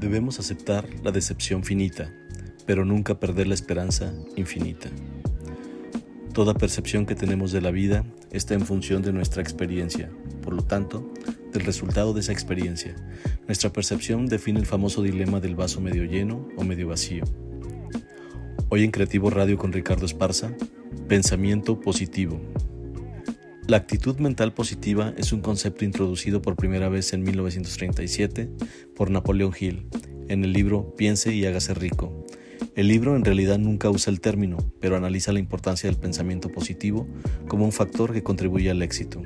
Debemos aceptar la decepción finita, pero nunca perder la esperanza infinita. Toda percepción que tenemos de la vida está en función de nuestra experiencia, por lo tanto, del resultado de esa experiencia. Nuestra percepción define el famoso dilema del vaso medio lleno o medio vacío. Hoy en Creativo Radio con Ricardo Esparza, pensamiento positivo. La actitud mental positiva es un concepto introducido por primera vez en 1937 por Napoleón Hill en el libro Piense y hágase rico. El libro en realidad nunca usa el término, pero analiza la importancia del pensamiento positivo como un factor que contribuye al éxito.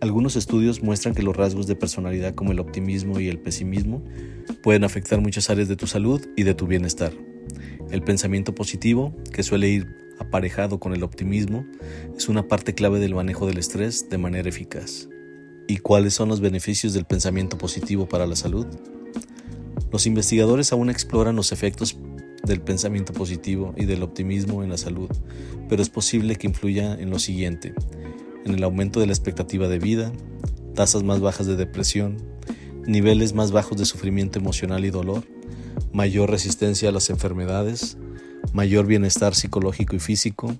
Algunos estudios muestran que los rasgos de personalidad como el optimismo y el pesimismo pueden afectar muchas áreas de tu salud y de tu bienestar. El pensamiento positivo, que suele ir aparejado con el optimismo, es una parte clave del manejo del estrés de manera eficaz. ¿Y cuáles son los beneficios del pensamiento positivo para la salud? Los investigadores aún exploran los efectos del pensamiento positivo y del optimismo en la salud, pero es posible que influya en lo siguiente, en el aumento de la expectativa de vida, tasas más bajas de depresión, niveles más bajos de sufrimiento emocional y dolor, mayor resistencia a las enfermedades, mayor bienestar psicológico y físico,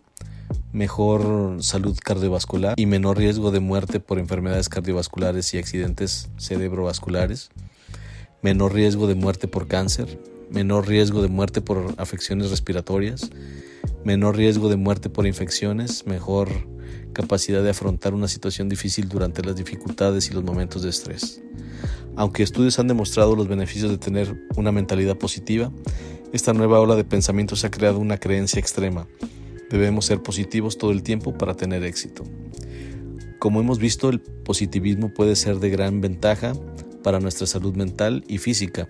mejor salud cardiovascular y menor riesgo de muerte por enfermedades cardiovasculares y accidentes cerebrovasculares, menor riesgo de muerte por cáncer, menor riesgo de muerte por afecciones respiratorias, menor riesgo de muerte por infecciones, mejor capacidad de afrontar una situación difícil durante las dificultades y los momentos de estrés. Aunque estudios han demostrado los beneficios de tener una mentalidad positiva, esta nueva ola de pensamientos ha creado una creencia extrema. Debemos ser positivos todo el tiempo para tener éxito. Como hemos visto, el positivismo puede ser de gran ventaja para nuestra salud mental y física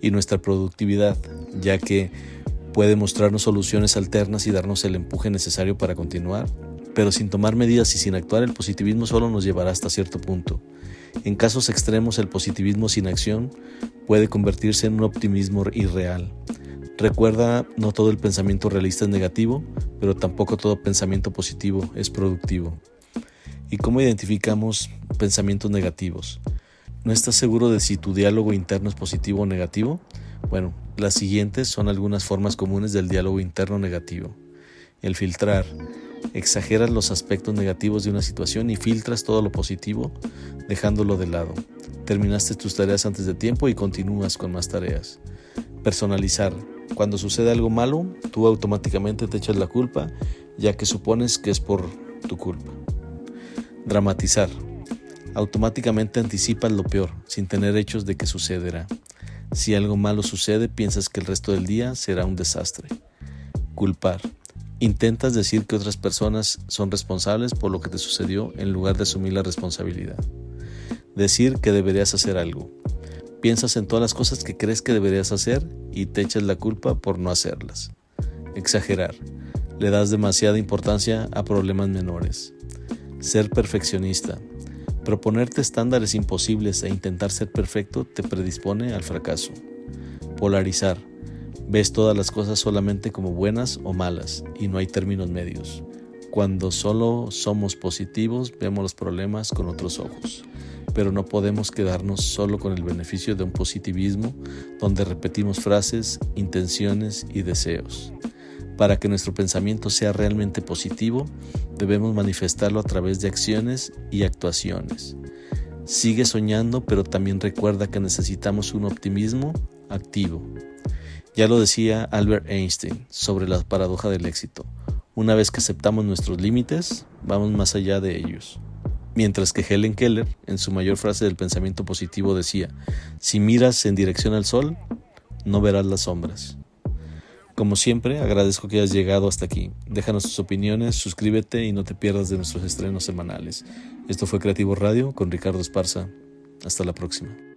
y nuestra productividad, ya que puede mostrarnos soluciones alternas y darnos el empuje necesario para continuar. Pero sin tomar medidas y sin actuar, el positivismo solo nos llevará hasta cierto punto. En casos extremos, el positivismo sin acción puede convertirse en un optimismo irreal. Recuerda, no todo el pensamiento realista es negativo, pero tampoco todo pensamiento positivo es productivo. ¿Y cómo identificamos pensamientos negativos? ¿No estás seguro de si tu diálogo interno es positivo o negativo? Bueno, las siguientes son algunas formas comunes del diálogo interno negativo. El filtrar. Exageras los aspectos negativos de una situación y filtras todo lo positivo, dejándolo de lado. Terminaste tus tareas antes de tiempo y continúas con más tareas. Personalizar. Cuando sucede algo malo, tú automáticamente te echas la culpa, ya que supones que es por tu culpa. Dramatizar automáticamente anticipas lo peor, sin tener hechos de que sucederá. Si algo malo sucede, piensas que el resto del día será un desastre. Culpar. Intentas decir que otras personas son responsables por lo que te sucedió en lugar de asumir la responsabilidad. Decir que deberías hacer algo. Piensas en todas las cosas que crees que deberías hacer y te echas la culpa por no hacerlas. Exagerar. Le das demasiada importancia a problemas menores. Ser perfeccionista. Proponerte estándares imposibles e intentar ser perfecto te predispone al fracaso. Polarizar. Ves todas las cosas solamente como buenas o malas y no hay términos medios. Cuando solo somos positivos vemos los problemas con otros ojos, pero no podemos quedarnos solo con el beneficio de un positivismo donde repetimos frases, intenciones y deseos. Para que nuestro pensamiento sea realmente positivo, debemos manifestarlo a través de acciones y actuaciones. Sigue soñando, pero también recuerda que necesitamos un optimismo activo. Ya lo decía Albert Einstein sobre la paradoja del éxito. Una vez que aceptamos nuestros límites, vamos más allá de ellos. Mientras que Helen Keller, en su mayor frase del pensamiento positivo, decía, si miras en dirección al sol, no verás las sombras. Como siempre, agradezco que hayas llegado hasta aquí. Déjanos tus opiniones, suscríbete y no te pierdas de nuestros estrenos semanales. Esto fue Creativo Radio con Ricardo Esparza. Hasta la próxima.